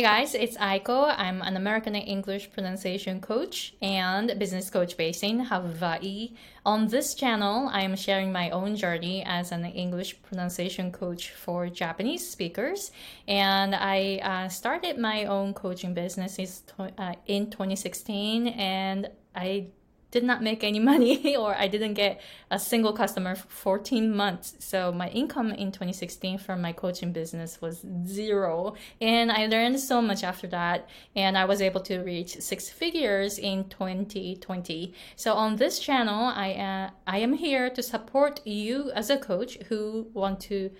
Hey guys, it's Aiko. I'm an American English pronunciation coach and business coach based in Hawaii. On this channel, I am sharing my own journey as an English pronunciation coach for Japanese speakers. And I uh, started my own coaching business in uh, 2016 and I did not make any money or I didn't get a single customer for 14 months. So my income in 2016 from my coaching business was zero. And I learned so much after that. And I was able to reach six figures in 2020. So on this channel, I, uh, I am here to support you as a coach who want to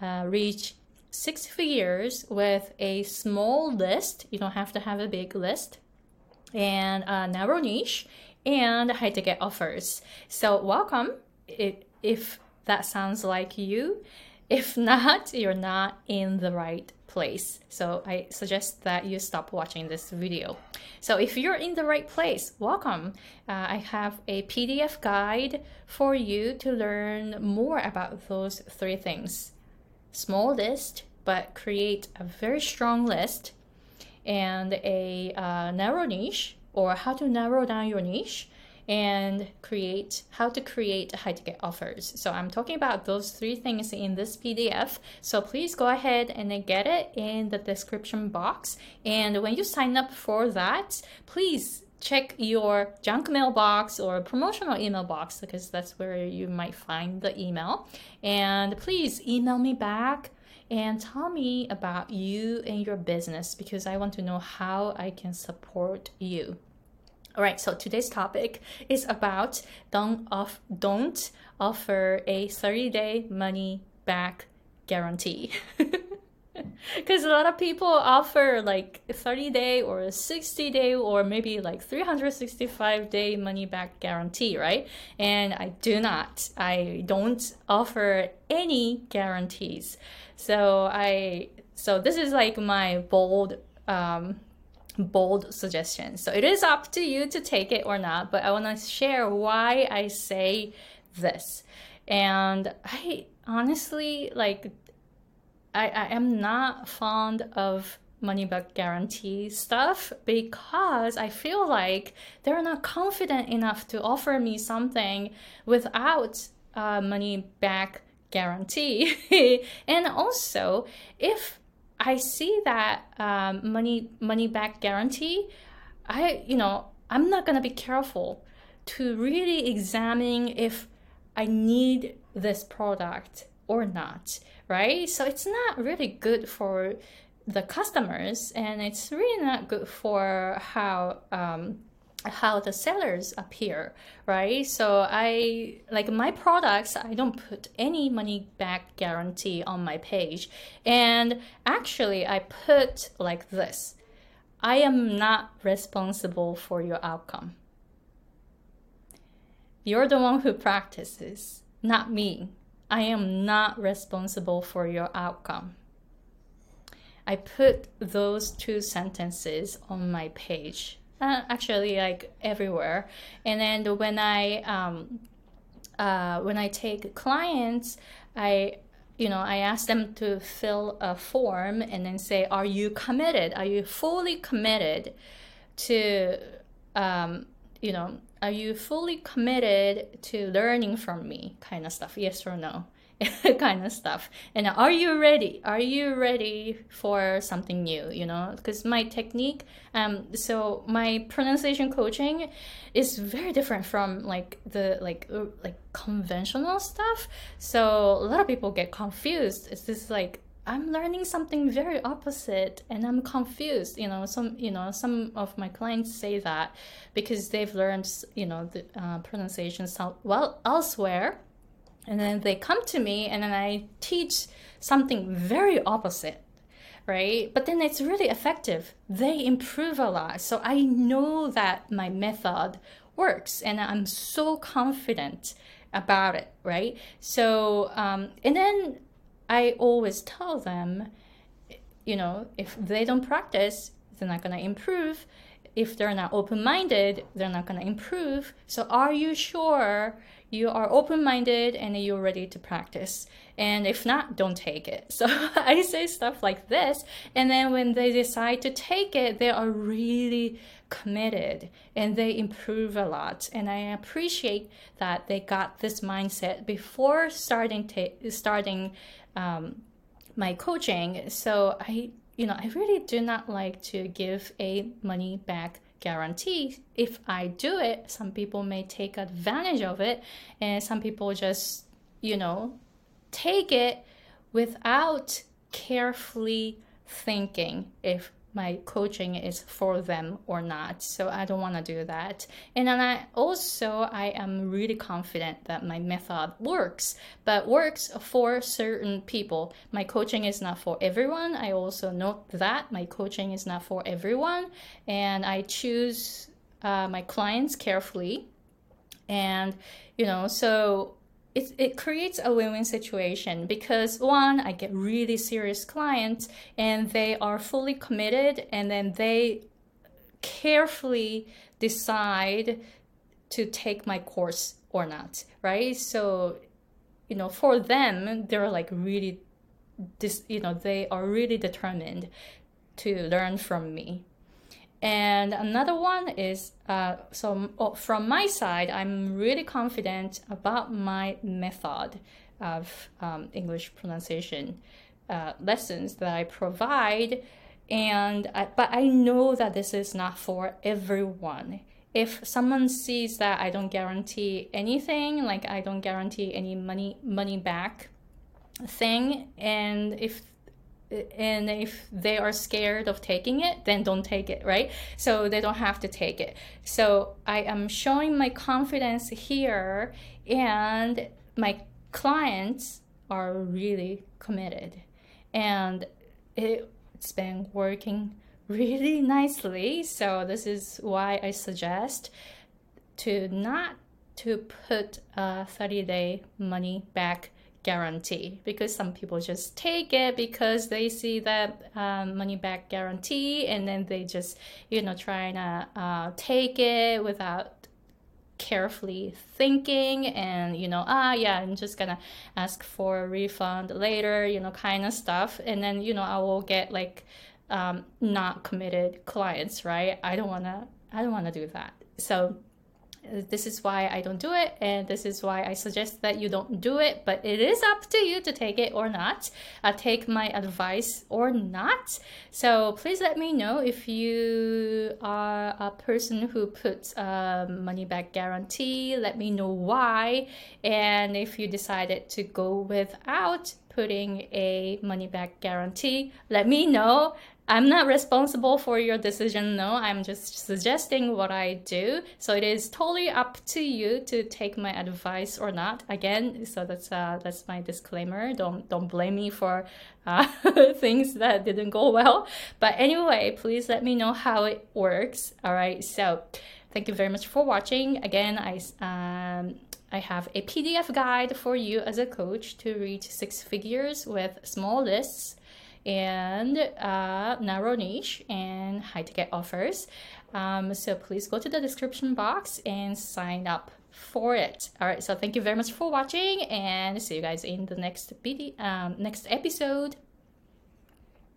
uh, reach six figures with a small list. You don't have to have a big list and a narrow niche and high ticket offers. So, welcome if that sounds like you. If not, you're not in the right place. So, I suggest that you stop watching this video. So, if you're in the right place, welcome. Uh, I have a PDF guide for you to learn more about those three things small list, but create a very strong list and a uh, narrow niche or how to narrow down your niche and create how to create high ticket offers. So I'm talking about those three things in this PDF. So please go ahead and get it in the description box. And when you sign up for that, please check your junk mail box or promotional email box because that's where you might find the email. And please email me back and tell me about you and your business because I want to know how I can support you. All right, so today's topic is about don't off don't offer a 30-day money back guarantee. Because a lot of people offer like 30 day or 60 day or maybe like 365 day money back guarantee, right? And I do not. I don't offer any guarantees. So I so this is like my bold um, bold suggestion. So it is up to you to take it or not, but I want to share why I say this. And I honestly like I, I am not fond of money back guarantee stuff because I feel like they're not confident enough to offer me something without uh, money back guarantee. and also, if I see that um, money money back guarantee. I you know I'm not gonna be careful to really examine if I need this product or not, right? So it's not really good for the customers, and it's really not good for how um, how the sellers appear, right? So I like my products, I don't put any money back guarantee on my page. And actually, I put like this I am not responsible for your outcome. You're the one who practices, not me. I am not responsible for your outcome. I put those two sentences on my page uh, actually like everywhere. And then when I um, uh, when I take clients, I you know I ask them to fill a form and then say, "Are you committed? Are you fully committed to um, you know?" Are you fully committed to learning from me? Kind of stuff, yes or no. kind of stuff. And are you ready? Are you ready for something new? You know, because my technique, um, so my pronunciation coaching is very different from like the like like conventional stuff. So a lot of people get confused. It's just like I'm learning something very opposite and I'm confused. You know, some you know some of my clients say that because they've learned you know the uh, pronunciation well elsewhere and then they come to me and then I teach something very opposite, right? But then it's really effective. They improve a lot. So I know that my method works and I'm so confident about it, right? So, um, and then I always tell them, you know, if they don't practice, they're not going to improve. If they're not open minded, they're not going to improve. So, are you sure you are open minded and you're ready to practice. And if not, don't take it. So I say stuff like this. And then when they decide to take it, they are really committed and they improve a lot. And I appreciate that they got this mindset before starting, ta- starting um, my coaching. So I, you know, I really do not like to give a money back guarantee. If I do it, some people may take advantage of it, and some people just, you know, take it without carefully thinking if my coaching is for them or not. So i don't want to do that. And then i also i am really confident that my method works but works for certain people. My coaching is not for everyone. I also note that my coaching is not for everyone and i choose uh, my clients carefully. And you know so it, it creates a win-win situation because one i get really serious clients and they are fully committed and then they carefully decide to take my course or not right? So you know for them they're like really this you know they are really determined to learn from me and another one is uh, so oh, from my side, I'm really confident about my method of um, English pronunciation uh, lessons that I provide. And I, but I know that this is not for everyone. If someone sees that I don't guarantee anything, like I don't guarantee any money money back thing, and if and if they are scared of taking it then don't take it right? So they don't have to take it. So i am showing my confidence here and my clients are really committed. And it's been working really nicely so this is why i suggest to not to put a 30 day money back guarantee because some people just take it because they see that um, money back guarantee and then they just you know trying to uh, take it without carefully thinking and you know ah yeah i'm just gonna ask for a refund later you know kind of stuff. And then you know i will get like um, not committed clients right? I don't want to i don't want to do that. So this is why I don't do it, and this is why I suggest that you don't do it. But it is up to you to take it or not, uh, take my advice or not. So please let me know if you are a person who puts a money back guarantee. Let me know why, and if you decided to go without putting a money back guarantee, let me know. I'm not responsible for your decision. No, I'm just suggesting what I do. So it is totally up to you to take my advice or not. Again, so that's uh, that's my disclaimer. Don't don't blame me for uh, things that didn't go well. But anyway, please let me know how it works. All right. So thank you very much for watching. Again, I um, I have a PDF guide for you as a coach to reach six figures with small lists and uh, narrow niche and high ticket offers. Um, so please go to the description box and sign up for it. All right. So thank you very much for watching and see you guys in the next video, um, next episode.